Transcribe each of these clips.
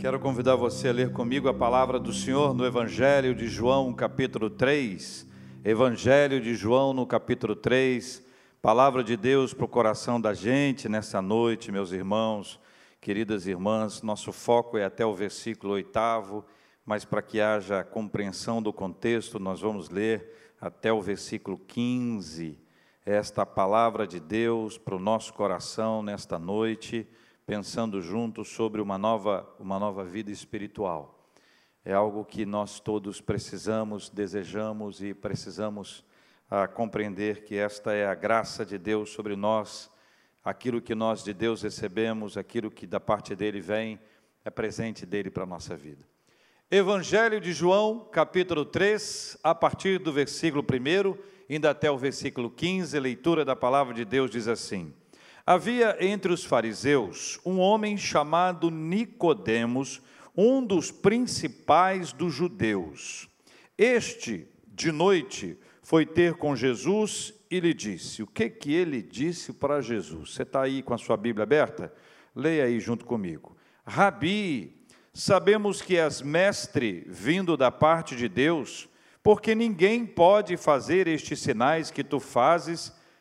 Quero convidar você a ler comigo a palavra do Senhor no Evangelho de João, capítulo 3. Evangelho de João, no capítulo 3. Palavra de Deus para o coração da gente nessa noite, meus irmãos, queridas irmãs. Nosso foco é até o versículo oitavo, mas para que haja compreensão do contexto, nós vamos ler até o versículo 15. Esta palavra de Deus para o nosso coração nesta noite pensando juntos sobre uma nova, uma nova vida espiritual. É algo que nós todos precisamos, desejamos e precisamos ah, compreender que esta é a graça de Deus sobre nós, aquilo que nós de Deus recebemos, aquilo que da parte dele vem, é presente dele para a nossa vida. Evangelho de João, capítulo 3, a partir do versículo 1, indo até o versículo 15, leitura da palavra de Deus diz assim: Havia entre os fariseus um homem chamado Nicodemos, um dos principais dos judeus. Este, de noite, foi ter com Jesus e lhe disse: O que que ele disse para Jesus? Você está aí com a sua Bíblia aberta? Leia aí junto comigo. Rabi, sabemos que és mestre vindo da parte de Deus, porque ninguém pode fazer estes sinais que tu fazes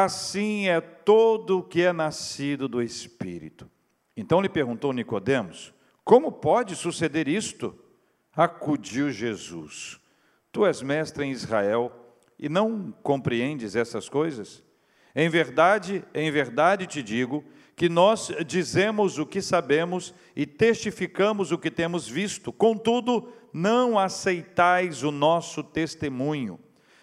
assim é todo o que é nascido do Espírito. Então lhe perguntou Nicodemos: Como pode suceder isto? Acudiu Jesus: Tu és mestre em Israel e não compreendes essas coisas? Em verdade, em verdade te digo que nós dizemos o que sabemos e testificamos o que temos visto, contudo, não aceitais o nosso testemunho.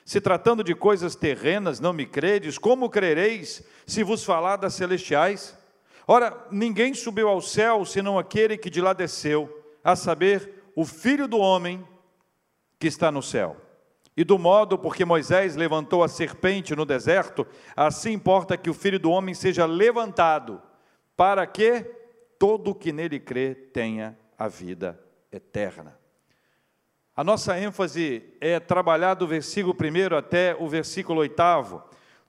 Se tratando de coisas terrenas, não me credes, como crereis se vos falar das celestiais? Ora, ninguém subiu ao céu senão aquele que de lá desceu, a saber, o Filho do homem que está no céu. E do modo porque Moisés levantou a serpente no deserto, assim importa que o Filho do homem seja levantado, para que todo o que nele crê tenha a vida eterna. A nossa ênfase é trabalhar do versículo 1 até o versículo 8,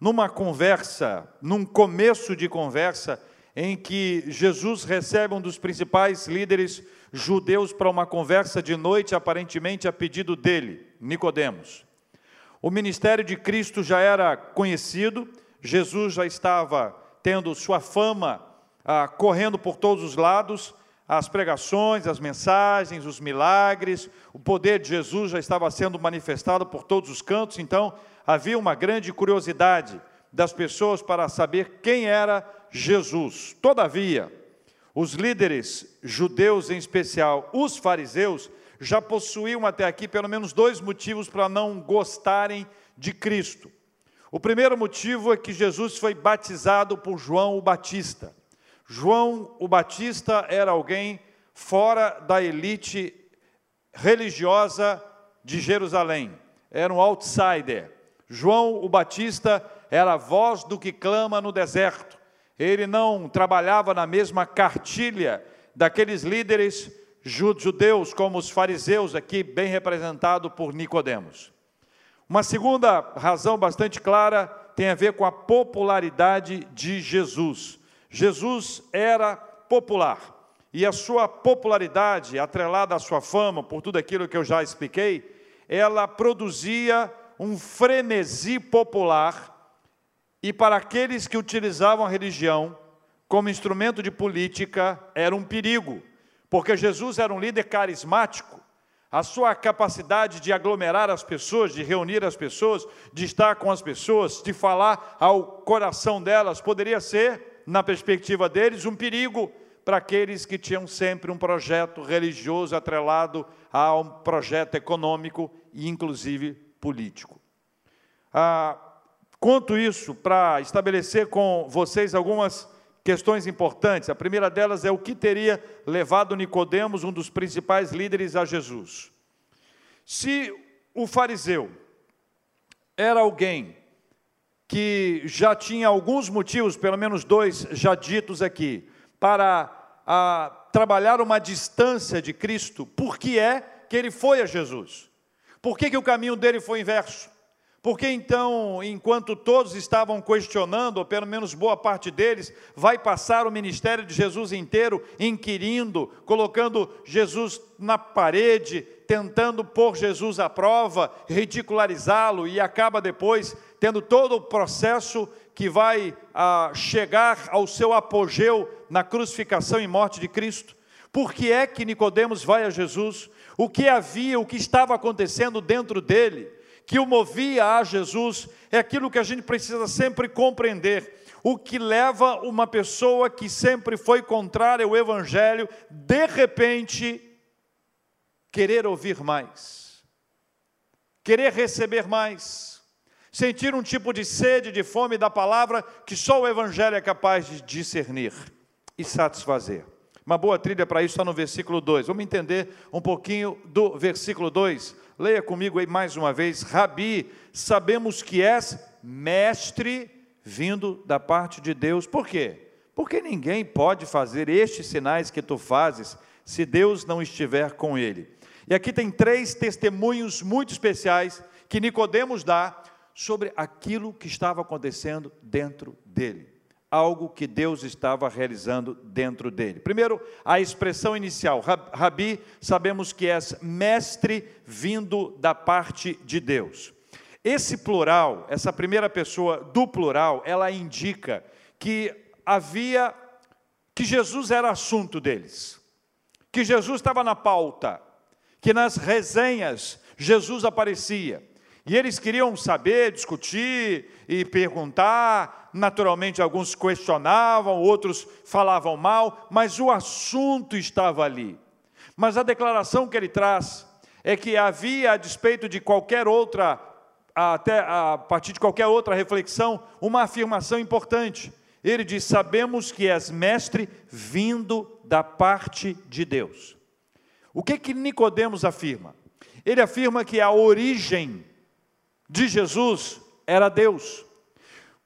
numa conversa, num começo de conversa, em que Jesus recebe um dos principais líderes judeus para uma conversa de noite, aparentemente a pedido dele, Nicodemos. O ministério de Cristo já era conhecido, Jesus já estava tendo sua fama ah, correndo por todos os lados, as pregações, as mensagens, os milagres, o poder de Jesus já estava sendo manifestado por todos os cantos, então havia uma grande curiosidade das pessoas para saber quem era Jesus. Todavia, os líderes judeus, em especial os fariseus, já possuíam até aqui pelo menos dois motivos para não gostarem de Cristo. O primeiro motivo é que Jesus foi batizado por João o Batista. João o Batista era alguém fora da elite religiosa de Jerusalém, era um outsider. João o Batista era a voz do que clama no deserto. Ele não trabalhava na mesma cartilha daqueles líderes judeus como os fariseus, aqui bem representado por Nicodemos. Uma segunda razão bastante clara tem a ver com a popularidade de Jesus. Jesus era popular e a sua popularidade, atrelada à sua fama, por tudo aquilo que eu já expliquei, ela produzia um frenesi popular e para aqueles que utilizavam a religião como instrumento de política era um perigo, porque Jesus era um líder carismático, a sua capacidade de aglomerar as pessoas, de reunir as pessoas, de estar com as pessoas, de falar ao coração delas, poderia ser, na perspectiva deles, um perigo para aqueles que tinham sempre um projeto religioso atrelado a um projeto econômico e, inclusive, político. Ah, conto isso para estabelecer com vocês algumas questões importantes. A primeira delas é o que teria levado Nicodemos, um dos principais líderes, a Jesus. Se o fariseu era alguém que já tinha alguns motivos, pelo menos dois já ditos aqui, para a, trabalhar uma distância de Cristo, por que é que ele foi a Jesus? Por que, que o caminho dele foi inverso? Porque então, enquanto todos estavam questionando, ou pelo menos boa parte deles, vai passar o ministério de Jesus inteiro inquirindo, colocando Jesus na parede, tentando pôr Jesus à prova, ridicularizá-lo e acaba depois tendo todo o processo que vai ah, chegar ao seu apogeu na crucificação e morte de Cristo. Por que é que Nicodemos vai a Jesus? O que havia, o que estava acontecendo dentro dele? que o movia a Jesus, é aquilo que a gente precisa sempre compreender. O que leva uma pessoa que sempre foi contrária ao Evangelho, de repente, querer ouvir mais, querer receber mais, sentir um tipo de sede, de fome da palavra que só o Evangelho é capaz de discernir e satisfazer. Uma boa trilha para isso está no versículo 2. Vamos entender um pouquinho do versículo 2. Leia comigo aí mais uma vez. Rabi, sabemos que és mestre vindo da parte de Deus. Por quê? Porque ninguém pode fazer estes sinais que tu fazes se Deus não estiver com ele. E aqui tem três testemunhos muito especiais que Nicodemos dá sobre aquilo que estava acontecendo dentro dele algo que Deus estava realizando dentro dele. Primeiro, a expressão inicial, Rabi, sabemos que é mestre vindo da parte de Deus. Esse plural, essa primeira pessoa do plural, ela indica que havia, que Jesus era assunto deles, que Jesus estava na pauta, que nas resenhas Jesus aparecia. E eles queriam saber, discutir e perguntar. Naturalmente, alguns questionavam, outros falavam mal, mas o assunto estava ali. Mas a declaração que ele traz é que havia, a despeito de qualquer outra, até a partir de qualquer outra reflexão, uma afirmação importante. Ele diz: Sabemos que és mestre vindo da parte de Deus. O que que Nicodemos afirma? Ele afirma que a origem de Jesus era Deus.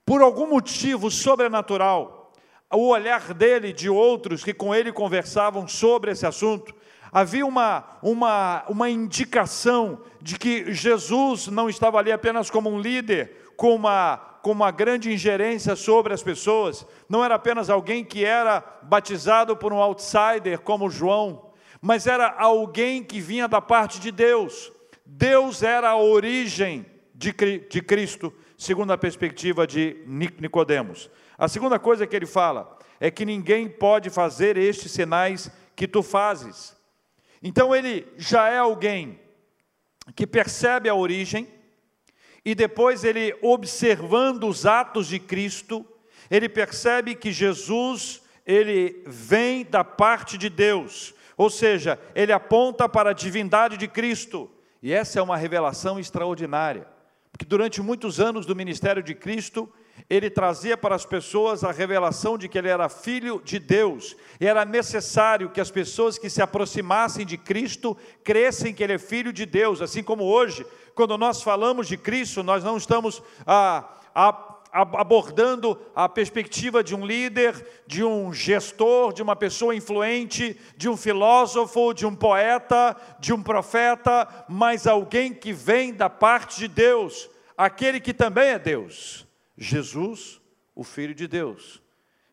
Por algum motivo sobrenatural, o olhar dele e de outros que com ele conversavam sobre esse assunto, havia uma, uma, uma indicação de que Jesus não estava ali apenas como um líder, com uma, com uma grande ingerência sobre as pessoas, não era apenas alguém que era batizado por um outsider como João, mas era alguém que vinha da parte de Deus. Deus era a origem de, de Cristo, segundo a perspectiva de Nicodemos. A segunda coisa que ele fala é que ninguém pode fazer estes sinais que tu fazes. Então ele já é alguém que percebe a origem e depois ele observando os atos de Cristo, ele percebe que Jesus, ele vem da parte de Deus. Ou seja, ele aponta para a divindade de Cristo. E essa é uma revelação extraordinária porque durante muitos anos do ministério de Cristo, ele trazia para as pessoas a revelação de que ele era filho de Deus, e era necessário que as pessoas que se aproximassem de Cristo crescem que ele é filho de Deus, assim como hoje, quando nós falamos de Cristo, nós não estamos a, a abordando a perspectiva de um líder, de um gestor, de uma pessoa influente, de um filósofo, de um poeta, de um profeta, mas alguém que vem da parte de Deus, aquele que também é Deus, Jesus, o Filho de Deus.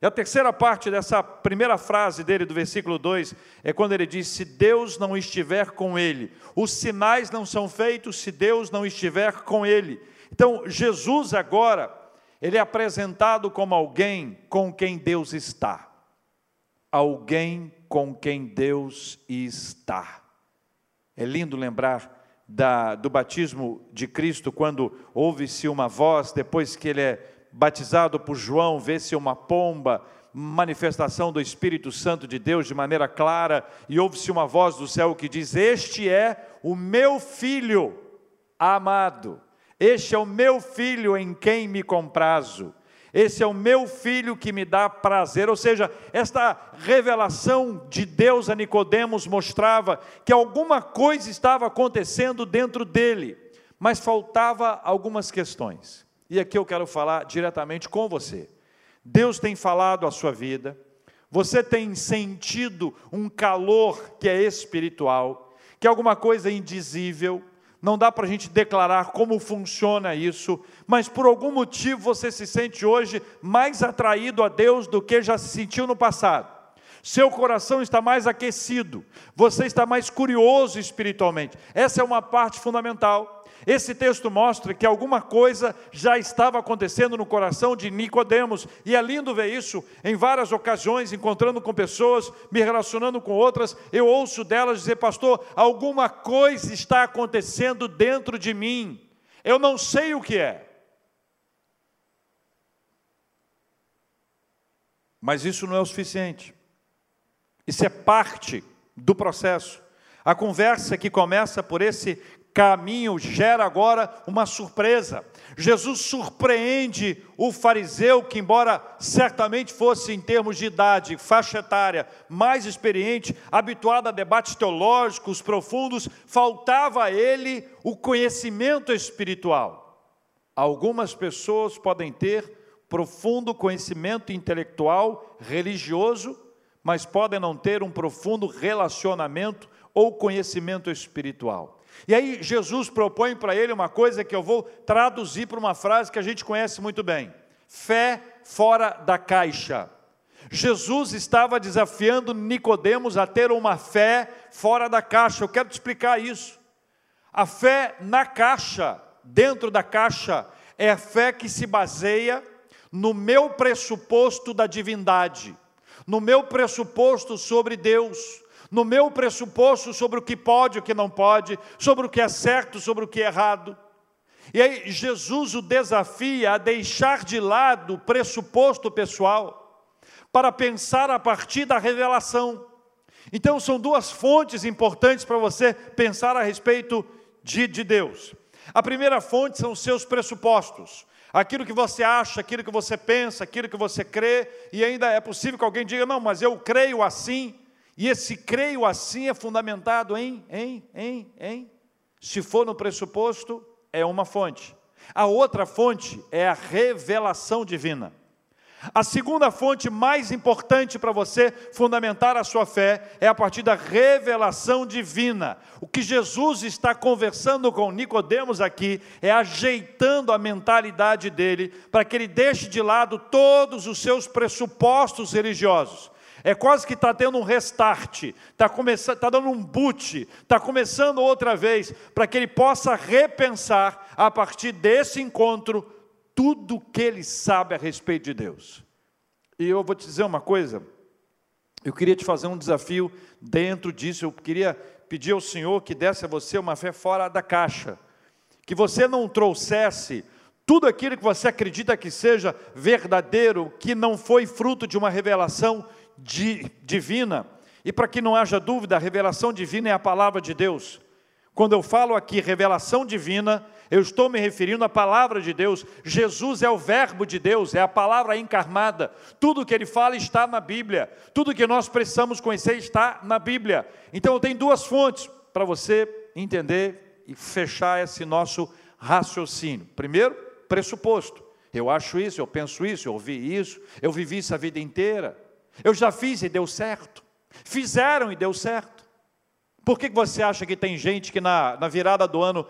E a terceira parte dessa primeira frase dele, do versículo 2, é quando ele diz: Se Deus não estiver com ele, os sinais não são feitos se Deus não estiver com ele. Então, Jesus agora ele é apresentado como alguém com quem Deus está. alguém com quem Deus está. É lindo lembrar da, do batismo de Cristo, quando ouve-se uma voz, depois que ele é batizado por João, vê-se uma pomba, manifestação do Espírito Santo de Deus de maneira clara, e ouve-se uma voz do céu que diz: Este é o meu filho amado, este é o meu filho em quem me comprazo. Esse é o meu filho que me dá prazer. Ou seja, esta revelação de Deus a Nicodemos mostrava que alguma coisa estava acontecendo dentro dele, mas faltava algumas questões. E aqui eu quero falar diretamente com você. Deus tem falado a sua vida, você tem sentido um calor que é espiritual, que é alguma coisa indizível, não dá para a gente declarar como funciona isso, mas por algum motivo você se sente hoje mais atraído a Deus do que já se sentiu no passado. Seu coração está mais aquecido, você está mais curioso espiritualmente. Essa é uma parte fundamental. Esse texto mostra que alguma coisa já estava acontecendo no coração de Nicodemos, e é lindo ver isso em várias ocasiões, encontrando com pessoas, me relacionando com outras, eu ouço delas dizer: "Pastor, alguma coisa está acontecendo dentro de mim. Eu não sei o que é". Mas isso não é o suficiente. Isso é parte do processo. A conversa que começa por esse caminho gera agora uma surpresa. Jesus surpreende o fariseu, que, embora certamente fosse, em termos de idade, faixa etária, mais experiente, habituado a debates teológicos profundos, faltava a ele o conhecimento espiritual. Algumas pessoas podem ter profundo conhecimento intelectual, religioso, mas podem não ter um profundo relacionamento ou conhecimento espiritual. E aí Jesus propõe para ele uma coisa que eu vou traduzir para uma frase que a gente conhece muito bem: fé fora da caixa. Jesus estava desafiando Nicodemos a ter uma fé fora da caixa. Eu quero te explicar isso. A fé na caixa, dentro da caixa, é a fé que se baseia no meu pressuposto da divindade, no meu pressuposto sobre Deus, no meu pressuposto sobre o que pode e o que não pode, sobre o que é certo, sobre o que é errado. E aí Jesus o desafia a deixar de lado o pressuposto pessoal para pensar a partir da revelação. Então são duas fontes importantes para você pensar a respeito de, de Deus. A primeira fonte são os seus pressupostos. Aquilo que você acha, aquilo que você pensa, aquilo que você crê, e ainda é possível que alguém diga: não, mas eu creio assim, e esse creio assim é fundamentado em, em, em, em. Se for no pressuposto, é uma fonte. A outra fonte é a revelação divina. A segunda fonte mais importante para você fundamentar a sua fé é a partir da revelação divina. O que Jesus está conversando com Nicodemos aqui é ajeitando a mentalidade dele para que ele deixe de lado todos os seus pressupostos religiosos é quase que está tendo um restart, está está dando um boot, está começando outra vez, para que ele possa repensar a partir desse encontro tudo que ele sabe a respeito de Deus. E eu vou te dizer uma coisa, eu queria te fazer um desafio dentro disso, eu queria pedir ao Senhor que desse a você uma fé fora da caixa, que você não trouxesse tudo aquilo que você acredita que seja verdadeiro, que não foi fruto de uma revelação di, divina. E para que não haja dúvida, a revelação divina é a palavra de Deus. Quando eu falo aqui revelação divina, eu estou me referindo à palavra de Deus. Jesus é o Verbo de Deus, é a palavra encarnada. Tudo que ele fala está na Bíblia. Tudo que nós precisamos conhecer está na Bíblia. Então eu tenho duas fontes para você entender e fechar esse nosso raciocínio. Primeiro, pressuposto. Eu acho isso, eu penso isso, eu ouvi isso, eu vivi isso a vida inteira. Eu já fiz e deu certo. Fizeram e deu certo. Por que você acha que tem gente que na, na virada do ano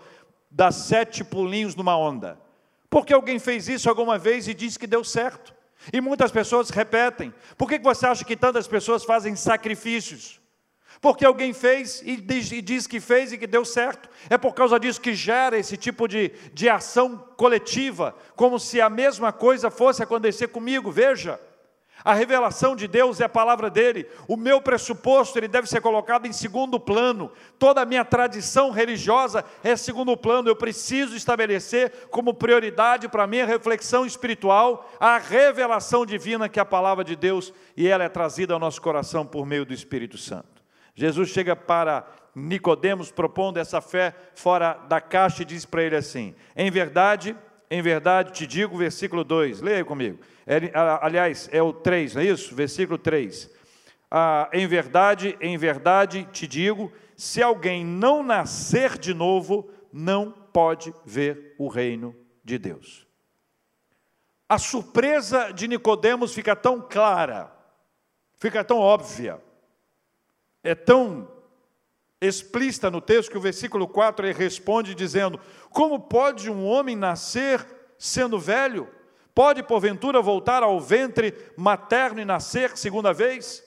dá sete pulinhos numa onda? Porque alguém fez isso alguma vez e disse que deu certo. E muitas pessoas repetem. Por que você acha que tantas pessoas fazem sacrifícios? Porque alguém fez e diz, e diz, que fez e que deu certo. É por causa disso que gera esse tipo de, de ação coletiva, como se a mesma coisa fosse acontecer comigo. Veja, A revelação de Deus é a palavra dele. O meu pressuposto ele deve ser colocado em segundo plano. Toda a minha tradição religiosa é segundo plano. Eu preciso estabelecer como prioridade para a minha reflexão espiritual a revelação divina que é a palavra de Deus e ela é trazida ao nosso coração por meio do Espírito Santo. Jesus chega para Nicodemos propondo essa fé fora da caixa e diz para ele assim: "Em verdade, em verdade te digo, versículo 2, leia comigo. É, aliás, é o 3, não é isso? Versículo 3. Ah, em verdade, em verdade te digo, se alguém não nascer de novo, não pode ver o reino de Deus. A surpresa de Nicodemos fica tão clara, fica tão óbvia, é tão explícita no texto que o versículo 4 ele responde dizendo: Como pode um homem nascer sendo velho? Pode, porventura, voltar ao ventre materno e nascer segunda vez?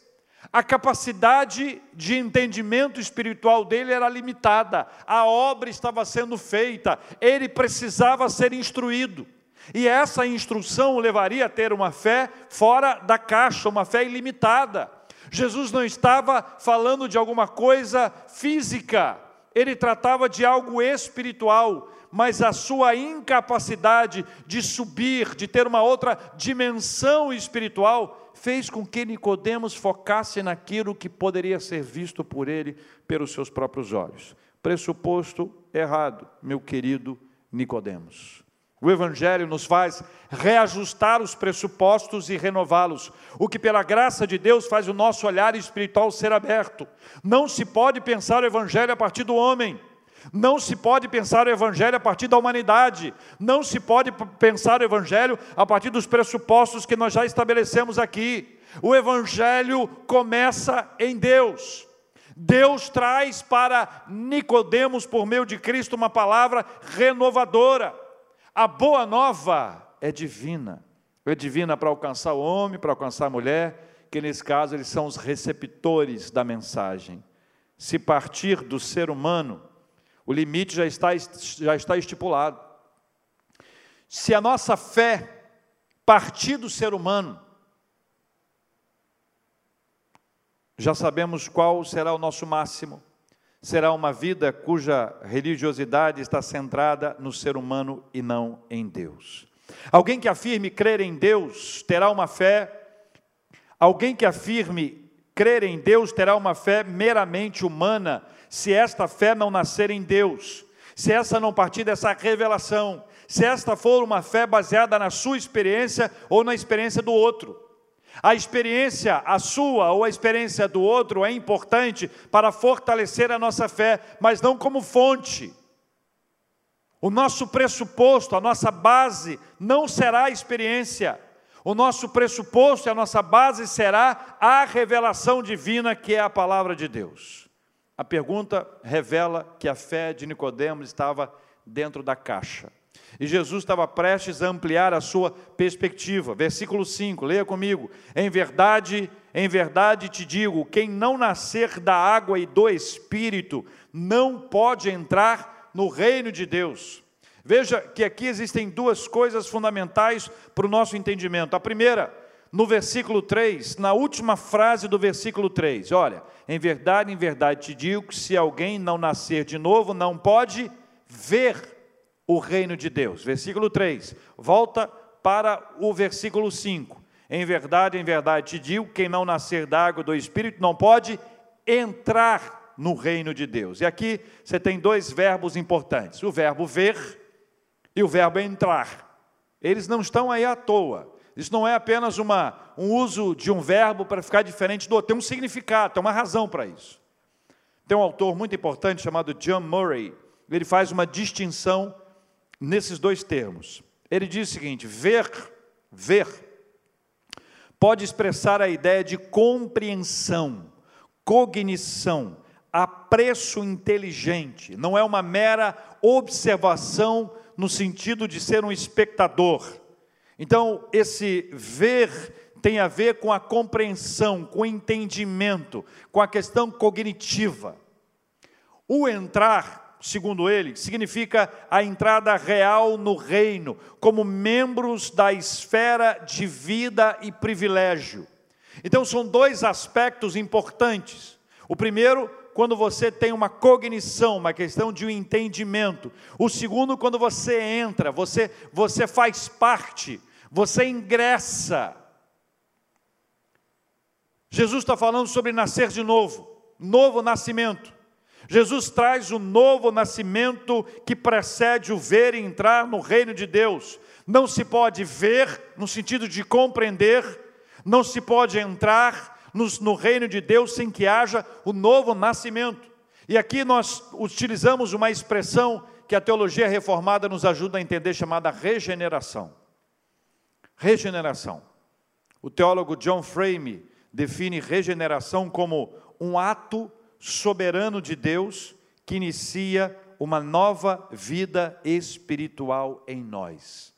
A capacidade de entendimento espiritual dele era limitada, a obra estava sendo feita, ele precisava ser instruído. E essa instrução o levaria a ter uma fé fora da caixa, uma fé ilimitada. Jesus não estava falando de alguma coisa física, ele tratava de algo espiritual, mas a sua incapacidade de subir, de ter uma outra dimensão espiritual, fez com que Nicodemos focasse naquilo que poderia ser visto por ele pelos seus próprios olhos. Pressuposto errado, meu querido Nicodemos. O Evangelho nos faz reajustar os pressupostos e renová-los, o que, pela graça de Deus, faz o nosso olhar espiritual ser aberto. Não se pode pensar o Evangelho a partir do homem, não se pode pensar o Evangelho a partir da humanidade, não se pode pensar o Evangelho a partir dos pressupostos que nós já estabelecemos aqui. O Evangelho começa em Deus. Deus traz para Nicodemos, por meio de Cristo, uma palavra renovadora. A boa nova é divina. É divina para alcançar o homem, para alcançar a mulher, que nesse caso eles são os receptores da mensagem. Se partir do ser humano, o limite já está, já está estipulado. Se a nossa fé partir do ser humano, já sabemos qual será o nosso máximo será uma vida cuja religiosidade está centrada no ser humano e não em Deus. Alguém que afirme crer em Deus terá uma fé, alguém que afirme crer em Deus terá uma fé meramente humana, se esta fé não nascer em Deus, se essa não partir dessa revelação, se esta for uma fé baseada na sua experiência ou na experiência do outro. A experiência, a sua ou a experiência do outro, é importante para fortalecer a nossa fé, mas não como fonte. O nosso pressuposto, a nossa base, não será a experiência. O nosso pressuposto e a nossa base será a revelação divina, que é a palavra de Deus. A pergunta revela que a fé de Nicodemos estava dentro da caixa. E Jesus estava prestes a ampliar a sua perspectiva. Versículo 5, leia comigo. Em verdade, em verdade te digo: quem não nascer da água e do espírito não pode entrar no reino de Deus. Veja que aqui existem duas coisas fundamentais para o nosso entendimento. A primeira, no versículo 3, na última frase do versículo 3, olha, em verdade, em verdade te digo que se alguém não nascer de novo, não pode ver o reino de Deus. Versículo 3, volta para o versículo 5. Em verdade, em verdade te digo: quem não nascer da água do Espírito não pode entrar no reino de Deus. E aqui você tem dois verbos importantes: o verbo ver e o verbo entrar. Eles não estão aí à toa. Isso não é apenas uma, um uso de um verbo para ficar diferente do outro, tem um significado, tem uma razão para isso. Tem um autor muito importante chamado John Murray, ele faz uma distinção nesses dois termos. Ele diz o seguinte: ver, ver, pode expressar a ideia de compreensão, cognição, apreço inteligente, não é uma mera observação no sentido de ser um espectador. Então, esse ver tem a ver com a compreensão, com o entendimento, com a questão cognitiva. O entrar segundo ele, significa a entrada real no reino, como membros da esfera de vida e privilégio. Então, são dois aspectos importantes. O primeiro, quando você tem uma cognição, uma questão de um entendimento. O segundo, quando você entra, você, você faz parte, você ingressa. Jesus está falando sobre nascer de novo, novo nascimento. Jesus traz o novo nascimento que precede o ver e entrar no reino de Deus. Não se pode ver no sentido de compreender, não se pode entrar no, no reino de Deus sem que haja o novo nascimento. E aqui nós utilizamos uma expressão que a teologia reformada nos ajuda a entender, chamada regeneração. Regeneração. O teólogo John Frame define regeneração como um ato soberano de Deus que inicia uma nova vida espiritual em nós.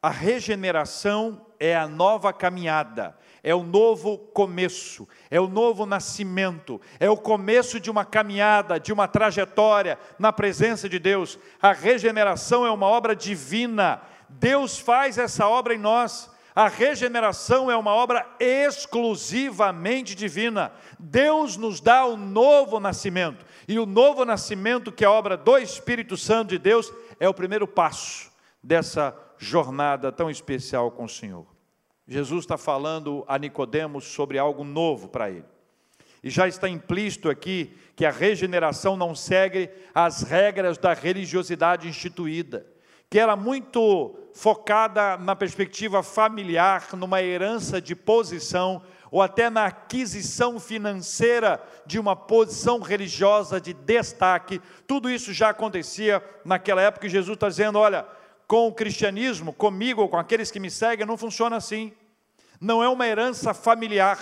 A regeneração é a nova caminhada, é o novo começo, é o novo nascimento, é o começo de uma caminhada, de uma trajetória na presença de Deus. A regeneração é uma obra divina, Deus faz essa obra em nós. A regeneração é uma obra exclusivamente divina. Deus nos dá o novo nascimento. E o novo nascimento, que é a obra do Espírito Santo de Deus, é o primeiro passo dessa jornada tão especial com o Senhor. Jesus está falando a Nicodemos sobre algo novo para ele. E já está implícito aqui que a regeneração não segue as regras da religiosidade instituída, que era muito focada na perspectiva familiar, numa herança de posição, ou até na aquisição financeira de uma posição religiosa de destaque. Tudo isso já acontecia naquela época e Jesus está dizendo: olha, com o cristianismo, comigo ou com aqueles que me seguem, não funciona assim. Não é uma herança familiar,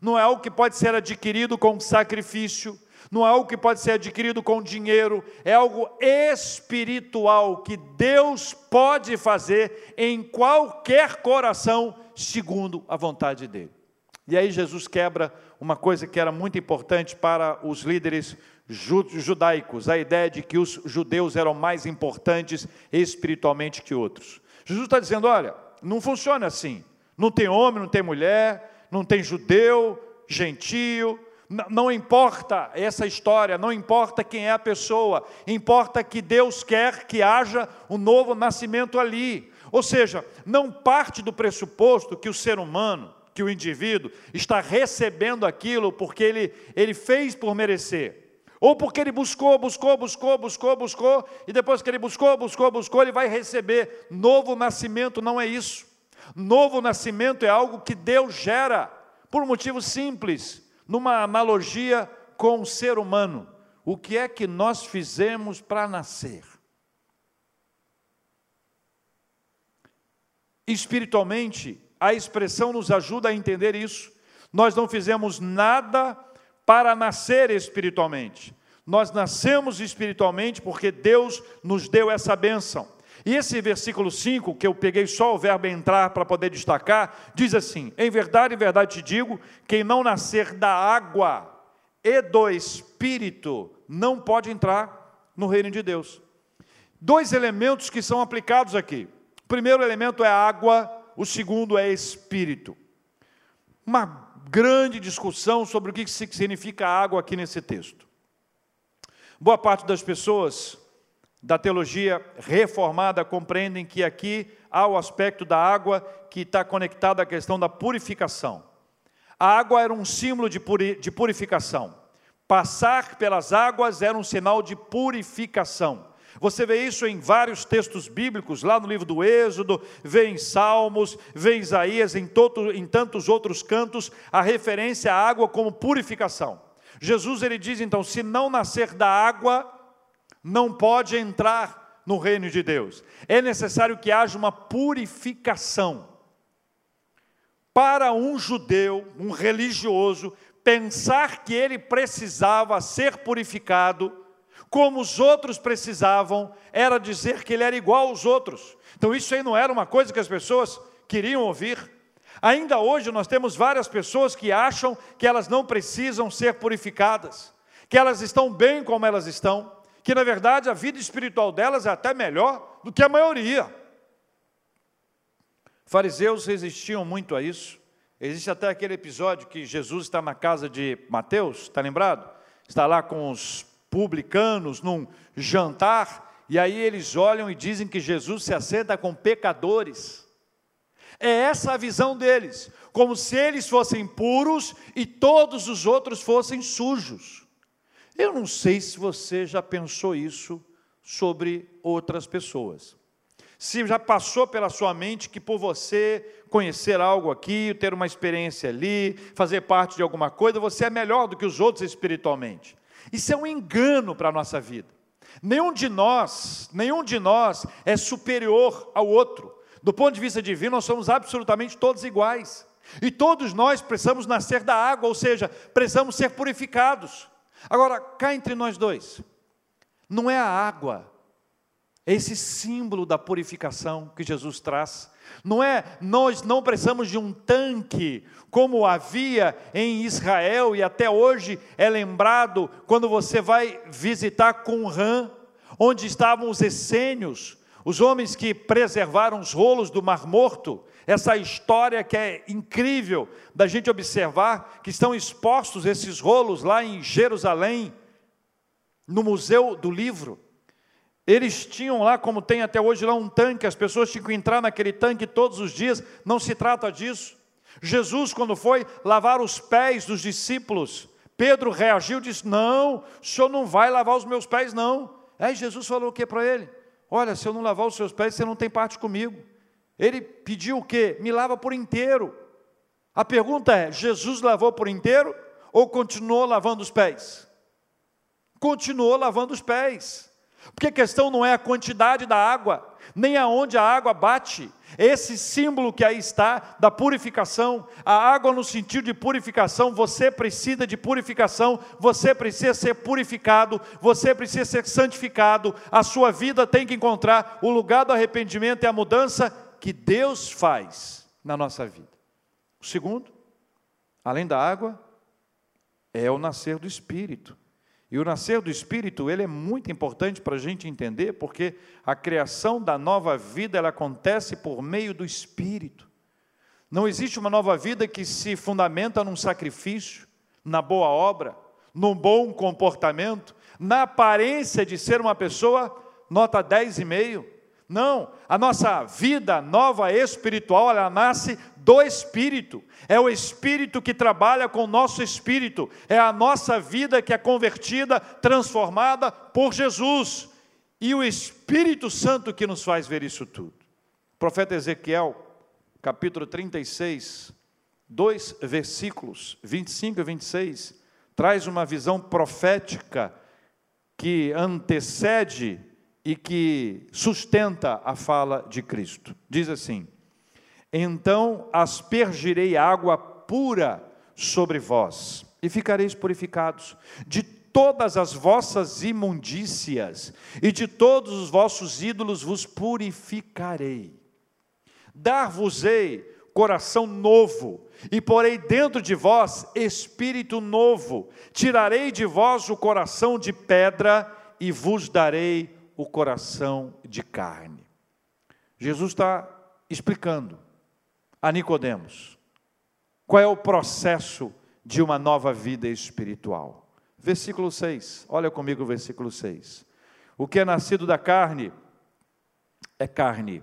não é algo que pode ser adquirido com sacrifício, não é algo que pode ser adquirido com dinheiro, é algo espiritual que Deus pode fazer em qualquer coração, segundo a vontade dele. E aí Jesus quebra uma coisa que era muito importante para os líderes judaicos, a ideia de que os judeus eram mais importantes espiritualmente que outros. Jesus está dizendo: olha, não funciona assim. Não tem homem, não tem mulher, não tem judeu, gentio, não importa essa história, não importa quem é a pessoa, importa que Deus quer que haja um novo nascimento ali. Ou seja, não parte do pressuposto que o ser humano, que o indivíduo, está recebendo aquilo porque ele, ele fez por merecer. Ou porque ele buscou, buscou, buscou, buscou, buscou, e depois que ele buscou, buscou, buscou, ele vai receber. Novo nascimento não é isso. Novo nascimento é algo que Deus gera, por um motivo simples, numa analogia com o ser humano. O que é que nós fizemos para nascer? Espiritualmente, a expressão nos ajuda a entender isso. Nós não fizemos nada para nascer espiritualmente. Nós nascemos espiritualmente porque Deus nos deu essa bênção. E esse versículo 5, que eu peguei só o verbo entrar para poder destacar, diz assim: Em verdade, em verdade te digo, quem não nascer da água e do espírito não pode entrar no reino de Deus. Dois elementos que são aplicados aqui. O primeiro elemento é água, o segundo é espírito. Uma grande discussão sobre o que significa água aqui nesse texto. Boa parte das pessoas da teologia reformada compreendem que aqui há o aspecto da água que está conectado à questão da purificação. A água era um símbolo de, puri de purificação. Passar pelas águas era um sinal de purificação. Você vê isso em vários textos bíblicos, lá no livro do Êxodo, vê em Salmos, vê em Isaías, em, todo, em tantos outros cantos, a referência à água como purificação. Jesus ele diz então: se não nascer da água, não pode entrar no reino de Deus. É necessário que haja uma purificação. Para um judeu, um religioso, pensar que ele precisava ser purificado, como os outros precisavam, era dizer que ele era igual aos outros. Então isso aí não era uma coisa que as pessoas queriam ouvir. Ainda hoje nós temos várias pessoas que acham que elas não precisam ser purificadas, que elas estão bem como elas estão. Que na verdade a vida espiritual delas é até melhor do que a maioria. Fariseus resistiam muito a isso. Existe até aquele episódio que Jesus está na casa de Mateus, está lembrado? Está lá com os publicanos num jantar, e aí eles olham e dizem que Jesus se assenta com pecadores. É essa a visão deles, como se eles fossem puros e todos os outros fossem sujos. Eu não sei se você já pensou isso sobre outras pessoas. Se já passou pela sua mente que por você conhecer algo aqui, ter uma experiência ali, fazer parte de alguma coisa, você é melhor do que os outros espiritualmente. Isso é um engano para a nossa vida. Nenhum de nós, nenhum de nós é superior ao outro. Do ponto de vista divino, nós somos absolutamente todos iguais. E todos nós precisamos nascer da água, ou seja, precisamos ser purificados. Agora, cá entre nós dois, não é a água, é esse símbolo da purificação que Jesus traz. Não é, nós não precisamos de um tanque, como havia em Israel e até hoje é lembrado quando você vai visitar Qumran, onde estavam os essênios, os homens que preservaram os rolos do Mar Morto, essa história que é incrível da gente observar, que estão expostos esses rolos lá em Jerusalém, no Museu do Livro. Eles tinham lá, como tem até hoje lá um tanque, as pessoas tinham que entrar naquele tanque todos os dias, não se trata disso. Jesus, quando foi lavar os pés dos discípulos, Pedro reagiu e disse: Não, o senhor não vai lavar os meus pés, não. Aí Jesus falou o que para ele? Olha, se eu não lavar os seus pés, você não tem parte comigo. Ele pediu o quê? Me lava por inteiro. A pergunta é: Jesus lavou por inteiro ou continuou lavando os pés? Continuou lavando os pés. Porque a questão não é a quantidade da água, nem aonde a água bate. Esse símbolo que aí está da purificação, a água no sentido de purificação, você precisa de purificação, você precisa ser purificado, você precisa ser santificado. A sua vida tem que encontrar o lugar do arrependimento e a mudança que Deus faz na nossa vida. O segundo, além da água, é o nascer do Espírito. E o nascer do Espírito, ele é muito importante para a gente entender, porque a criação da nova vida, ela acontece por meio do Espírito. Não existe uma nova vida que se fundamenta num sacrifício, na boa obra, num bom comportamento, na aparência de ser uma pessoa nota 10,5. Não, a nossa vida nova espiritual, ela nasce do Espírito. É o Espírito que trabalha com o nosso espírito. É a nossa vida que é convertida, transformada por Jesus. E o Espírito Santo que nos faz ver isso tudo. O profeta Ezequiel, capítulo 36, dois versículos, 25 e 26, traz uma visão profética que antecede e que sustenta a fala de Cristo. Diz assim: então aspergirei água pura sobre vós, e ficareis purificados de todas as vossas imundícias, e de todos os vossos ídolos vos purificarei. Dar-vos-ei coração novo, e porei dentro de vós espírito novo, tirarei de vós o coração de pedra, e vos darei o coração de carne. Jesus está explicando a Nicodemos. Qual é o processo de uma nova vida espiritual? Versículo 6. Olha comigo o versículo 6. O que é nascido da carne é carne.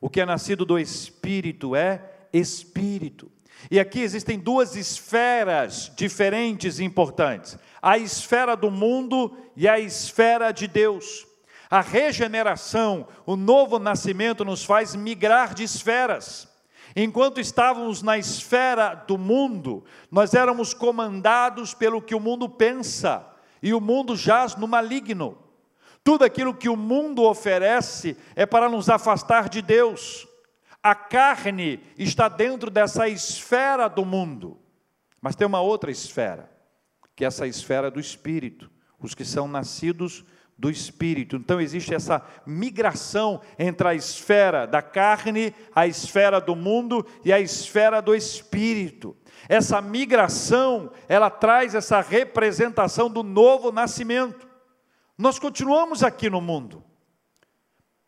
O que é nascido do espírito é espírito. E aqui existem duas esferas diferentes e importantes: a esfera do mundo e a esfera de Deus. A regeneração, o novo nascimento, nos faz migrar de esferas. Enquanto estávamos na esfera do mundo, nós éramos comandados pelo que o mundo pensa, e o mundo jaz no maligno. Tudo aquilo que o mundo oferece é para nos afastar de Deus. A carne está dentro dessa esfera do mundo, mas tem uma outra esfera, que é essa esfera do espírito, os que são nascidos do espírito. Então existe essa migração entre a esfera da carne, a esfera do mundo e a esfera do espírito. Essa migração, ela traz essa representação do novo nascimento. Nós continuamos aqui no mundo,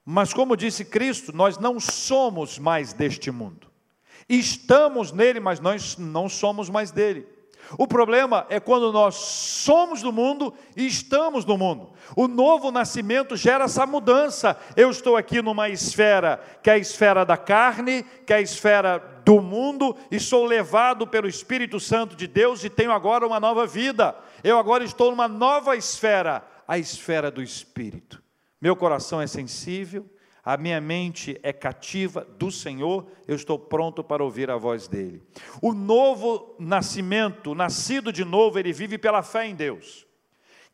mas como disse Cristo, nós não somos mais deste mundo. Estamos nele, mas nós não somos mais dele. O problema é quando nós somos do mundo e estamos no mundo. O novo nascimento gera essa mudança. Eu estou aqui numa esfera que é a esfera da carne, que é a esfera do mundo, e sou levado pelo Espírito Santo de Deus e tenho agora uma nova vida. Eu agora estou numa nova esfera, a esfera do Espírito. Meu coração é sensível, a minha mente é cativa do Senhor, eu estou pronto para ouvir a voz dele. O novo nascimento, nascido de novo, ele vive pela fé em Deus.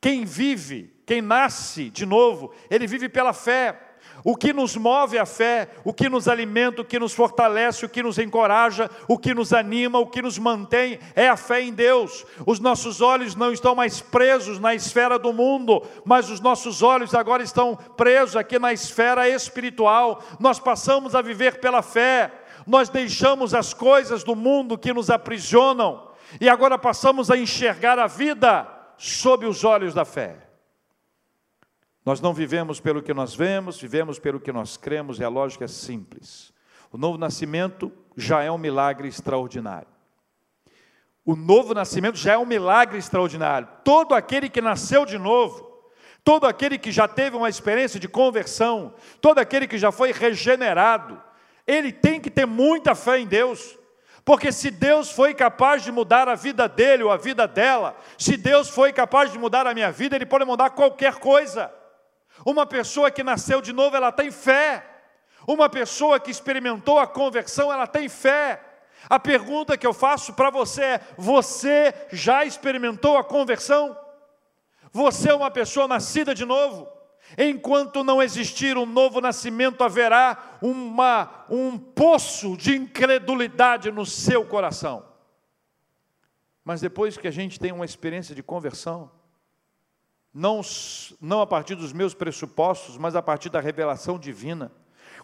Quem vive, quem nasce de novo, ele vive pela fé. O que nos move a fé, o que nos alimenta, o que nos fortalece, o que nos encoraja, o que nos anima, o que nos mantém é a fé em Deus. Os nossos olhos não estão mais presos na esfera do mundo, mas os nossos olhos agora estão presos aqui na esfera espiritual. Nós passamos a viver pela fé. Nós deixamos as coisas do mundo que nos aprisionam e agora passamos a enxergar a vida sob os olhos da fé. Nós não vivemos pelo que nós vemos, vivemos pelo que nós cremos, e a lógica é simples. O novo nascimento já é um milagre extraordinário. O novo nascimento já é um milagre extraordinário. Todo aquele que nasceu de novo, todo aquele que já teve uma experiência de conversão, todo aquele que já foi regenerado, ele tem que ter muita fé em Deus. Porque se Deus foi capaz de mudar a vida dele ou a vida dela, se Deus foi capaz de mudar a minha vida, Ele pode mudar qualquer coisa. Uma pessoa que nasceu de novo, ela tem fé. Uma pessoa que experimentou a conversão, ela tem fé. A pergunta que eu faço para você é: você já experimentou a conversão? Você é uma pessoa nascida de novo? Enquanto não existir um novo nascimento, haverá uma, um poço de incredulidade no seu coração. Mas depois que a gente tem uma experiência de conversão, não, não a partir dos meus pressupostos, mas a partir da revelação divina.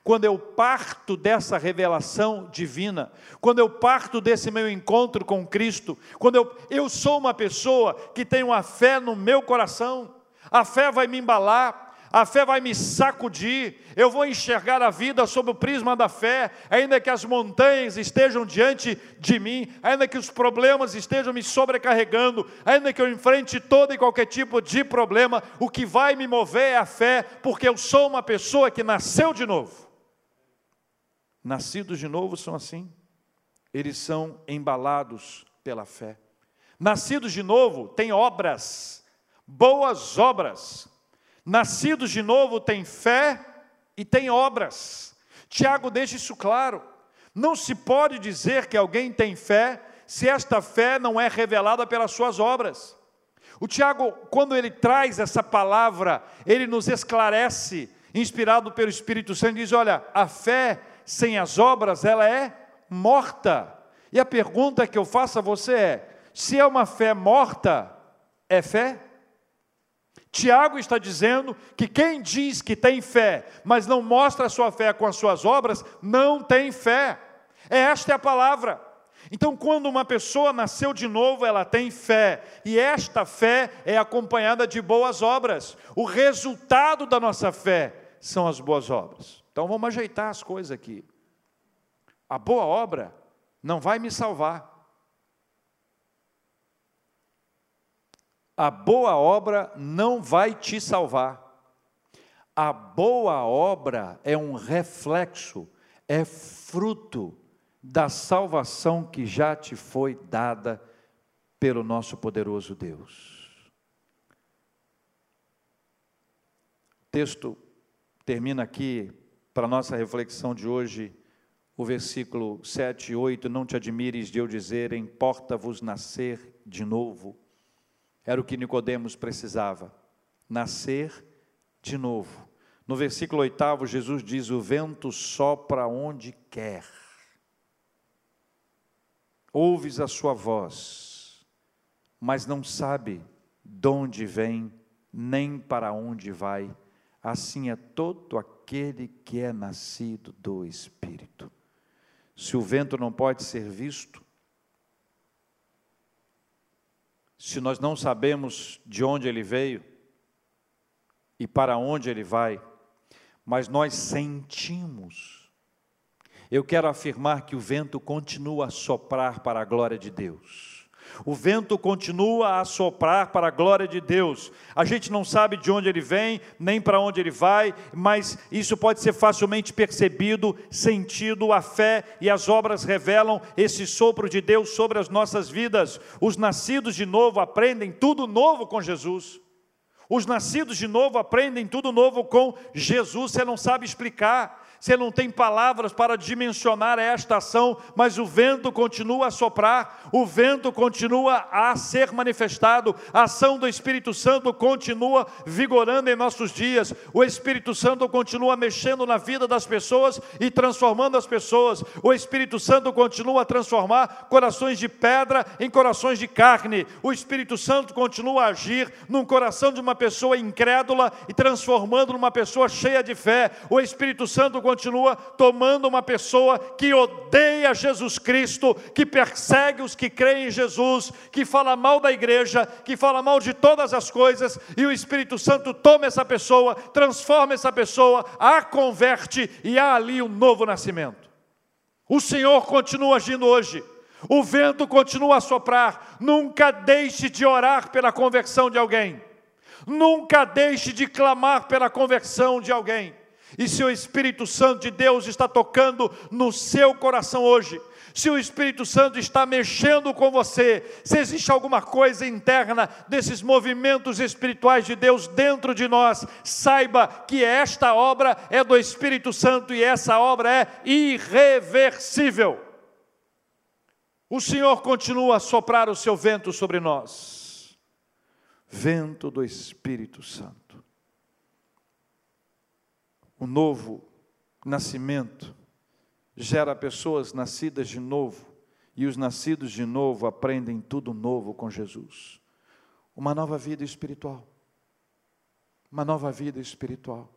Quando eu parto dessa revelação divina, quando eu parto desse meu encontro com Cristo, quando eu, eu sou uma pessoa que tem uma fé no meu coração, a fé vai me embalar, a fé vai me sacudir, eu vou enxergar a vida sob o prisma da fé, ainda que as montanhas estejam diante de mim, ainda que os problemas estejam me sobrecarregando, ainda que eu enfrente todo e qualquer tipo de problema, o que vai me mover é a fé, porque eu sou uma pessoa que nasceu de novo. Nascidos de novo são assim, eles são embalados pela fé. Nascidos de novo têm obras, boas obras, Nascidos de novo têm fé e têm obras. Tiago deixa isso claro. Não se pode dizer que alguém tem fé se esta fé não é revelada pelas suas obras. O Tiago, quando ele traz essa palavra, ele nos esclarece, inspirado pelo Espírito Santo, diz: olha, a fé sem as obras, ela é morta. E a pergunta que eu faço a você é: se é uma fé morta, é fé? Tiago está dizendo que quem diz que tem fé, mas não mostra a sua fé com as suas obras, não tem fé. Esta é a palavra. Então, quando uma pessoa nasceu de novo, ela tem fé, e esta fé é acompanhada de boas obras. O resultado da nossa fé são as boas obras. Então, vamos ajeitar as coisas aqui. A boa obra não vai me salvar. A boa obra não vai te salvar. A boa obra é um reflexo, é fruto da salvação que já te foi dada pelo nosso poderoso Deus. O texto termina aqui para nossa reflexão de hoje, o versículo 7 e 8: Não te admires de eu dizer, importa-vos nascer de novo. Era o que Nicodemos precisava, nascer de novo. No versículo 8, Jesus diz: "O vento sopra onde quer. Ouves a sua voz, mas não sabe de onde vem, nem para onde vai. Assim é todo aquele que é nascido do Espírito. Se o vento não pode ser visto, se nós não sabemos de onde ele veio, e para onde ele vai, mas nós sentimos. Eu quero afirmar que o vento continua a soprar para a glória de Deus. O vento continua a soprar para a glória de Deus. A gente não sabe de onde ele vem, nem para onde ele vai, mas isso pode ser facilmente percebido, sentido. A fé e as obras revelam esse sopro de Deus sobre as nossas vidas. Os nascidos de novo aprendem tudo novo com Jesus. Os nascidos de novo aprendem tudo novo com Jesus. Você não sabe explicar você não tem palavras para dimensionar esta ação, mas o vento continua a soprar, o vento continua a ser manifestado, a ação do Espírito Santo continua vigorando em nossos dias, o Espírito Santo continua mexendo na vida das pessoas e transformando as pessoas, o Espírito Santo continua a transformar corações de pedra em corações de carne, o Espírito Santo continua a agir num coração de uma pessoa incrédula e transformando numa pessoa cheia de fé, o Espírito Santo continua continua tomando uma pessoa que odeia Jesus Cristo, que persegue os que creem em Jesus, que fala mal da igreja, que fala mal de todas as coisas, e o Espírito Santo toma essa pessoa, transforma essa pessoa, a converte e há ali um novo nascimento. O Senhor continua agindo hoje. O vento continua a soprar. Nunca deixe de orar pela conversão de alguém. Nunca deixe de clamar pela conversão de alguém. E se o Espírito Santo de Deus está tocando no seu coração hoje, se o Espírito Santo está mexendo com você, se existe alguma coisa interna desses movimentos espirituais de Deus dentro de nós, saiba que esta obra é do Espírito Santo e essa obra é irreversível. O Senhor continua a soprar o seu vento sobre nós, vento do Espírito Santo o novo nascimento gera pessoas nascidas de novo, e os nascidos de novo aprendem tudo novo com Jesus. Uma nova vida espiritual. Uma nova vida espiritual.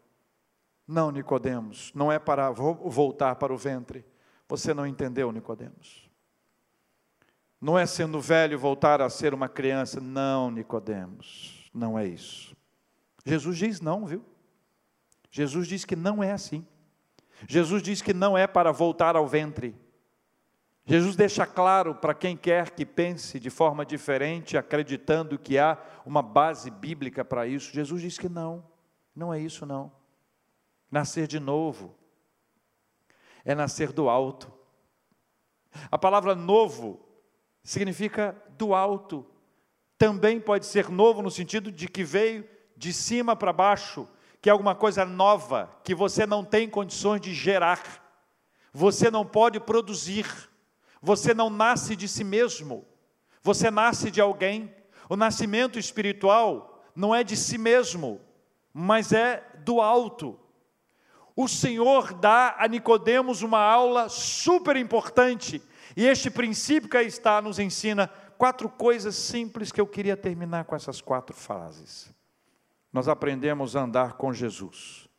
Não, Nicodemos, não é para voltar para o ventre. Você não entendeu, Nicodemos. Não é sendo velho voltar a ser uma criança. Não, Nicodemos, não é isso. Jesus diz não, viu? Jesus diz que não é assim. Jesus diz que não é para voltar ao ventre. Jesus deixa claro para quem quer que pense de forma diferente, acreditando que há uma base bíblica para isso. Jesus diz que não, não é isso não. Nascer de novo é nascer do alto. A palavra novo significa do alto. Também pode ser novo no sentido de que veio de cima para baixo, que é alguma coisa nova que você não tem condições de gerar, você não pode produzir, você não nasce de si mesmo, você nasce de alguém. O nascimento espiritual não é de si mesmo, mas é do alto. O Senhor dá a Nicodemos uma aula super importante, e este princípio que aí está nos ensina quatro coisas simples que eu queria terminar com essas quatro frases nós aprendemos a andar com Jesus.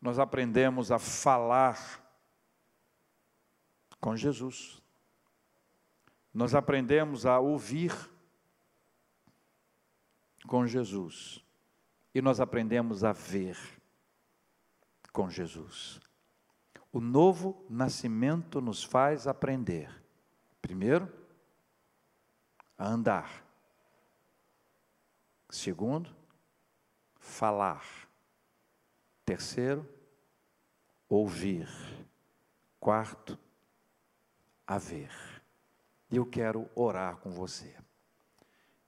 Nós aprendemos a falar com Jesus. Nós aprendemos a ouvir com Jesus. E nós aprendemos a ver com Jesus. O novo nascimento nos faz aprender, primeiro, a andar. Segundo, falar. Terceiro, ouvir. Quarto, a ver. E eu quero orar com você.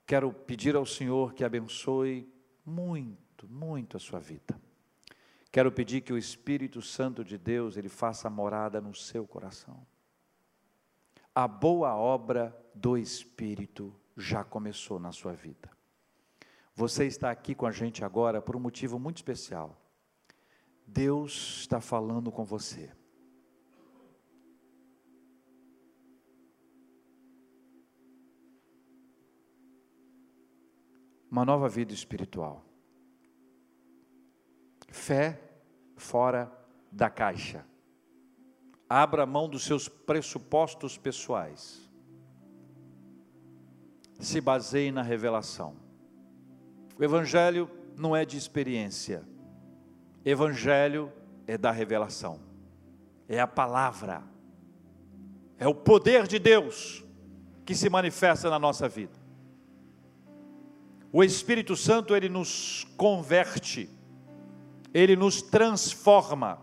Quero pedir ao Senhor que abençoe muito, muito a sua vida. Quero pedir que o Espírito Santo de Deus ele faça morada no seu coração. A boa obra do Espírito já começou na sua vida. Você está aqui com a gente agora por um motivo muito especial. Deus está falando com você. Uma nova vida espiritual. Fé fora da caixa. Abra mão dos seus pressupostos pessoais. Se baseie na revelação O Evangelho não é de experiência, Evangelho é da revelação, é a palavra, é o poder de Deus que se manifesta na nossa vida. O Espírito Santo, ele nos converte, ele nos transforma,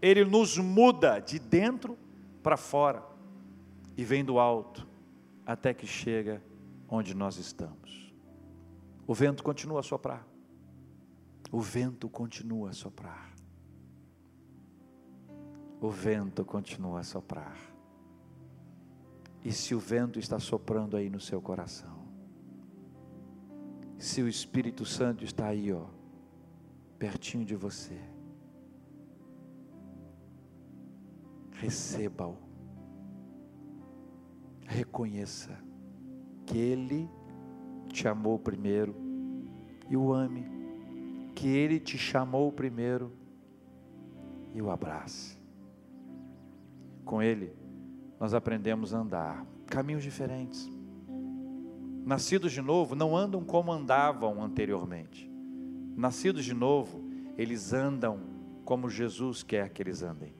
ele nos muda de dentro para fora e vem do alto até que chega onde nós estamos. O vento continua a soprar. O vento continua a soprar. O vento continua a soprar. E se o vento está soprando aí no seu coração, se o Espírito Santo está aí, ó, pertinho de você, receba-o, reconheça que Ele te amou primeiro e o ame, que Ele te chamou primeiro e o abrace. Com Ele, nós aprendemos a andar caminhos diferentes. Nascidos de novo não andam como andavam anteriormente. Nascidos de novo, eles andam como Jesus quer que eles andem.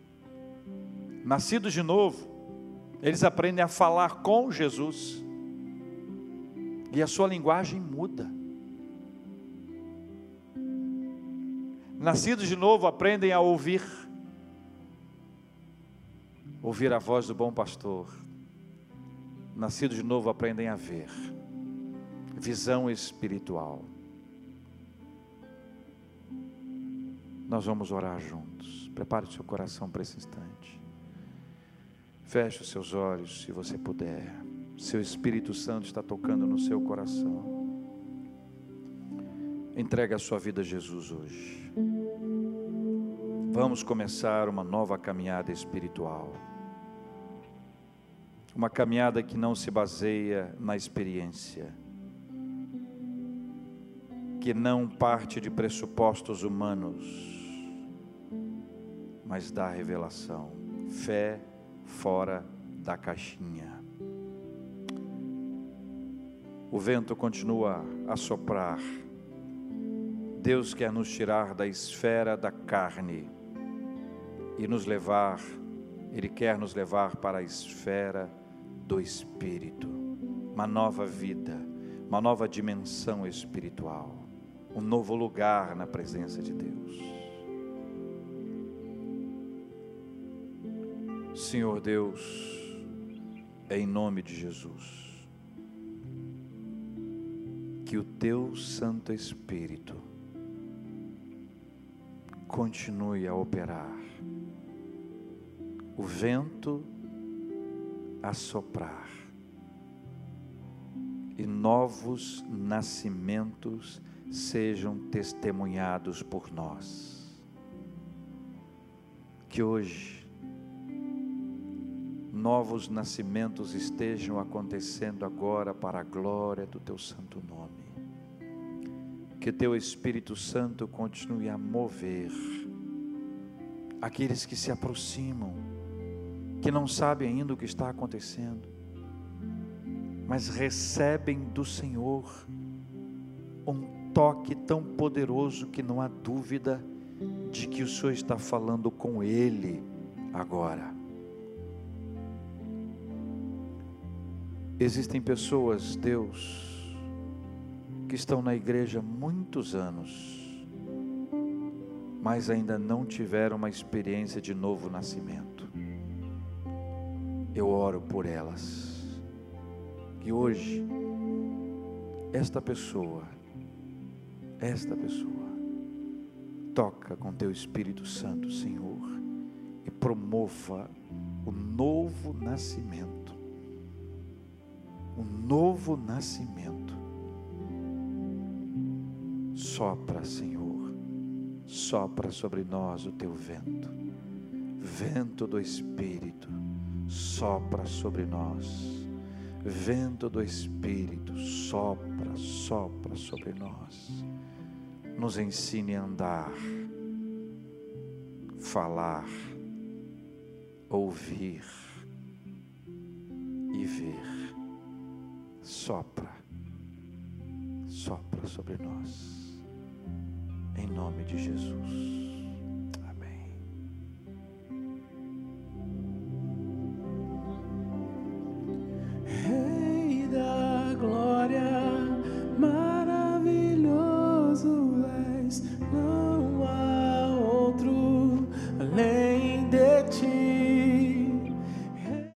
Nascidos de novo, eles aprendem a falar com Jesus. E a sua linguagem muda. Nascidos de novo aprendem a ouvir ouvir a voz do bom pastor. Nascidos de novo aprendem a ver. Visão espiritual. Nós vamos orar juntos. Prepare o seu coração para esse instante. Feche os seus olhos, se você puder. Seu Espírito Santo está tocando no seu coração. Entregue a sua vida a Jesus hoje. Vamos começar uma nova caminhada espiritual. Uma caminhada que não se baseia na experiência, que não parte de pressupostos humanos, mas da revelação. Fé fora da caixinha. O vento continua a soprar. Deus quer nos tirar da esfera da carne e nos levar, Ele quer nos levar para a esfera do Espírito, uma nova vida, uma nova dimensão espiritual, um novo lugar na presença de Deus. Senhor Deus, em nome de Jesus, que o Teu Santo Espírito continue a operar, o vento a soprar e novos nascimentos sejam testemunhados por nós. Que hoje novos nascimentos estejam acontecendo agora para a glória do teu santo nome. Que teu Espírito Santo continue a mover aqueles que se aproximam que não sabem ainda o que está acontecendo, mas recebem do Senhor um toque tão poderoso que não há dúvida de que o Senhor está falando com Ele agora. Existem pessoas, Deus, que estão na igreja muitos anos, mas ainda não tiveram uma experiência de novo nascimento eu oro por elas. Que hoje, esta pessoa, esta pessoa, toca com teu Espírito Santo, Senhor, e promova o novo nascimento. O novo nascimento. Sopra, Senhor, sopra sobre nós o teu vento, vento do Espírito sopra sobre nós. Vento do Espírito, sopra, sopra sobre nós. Nos ensine a andar, falar, ouvir e ver. Sopra, sopra sobre nós. Em nome de Jesus.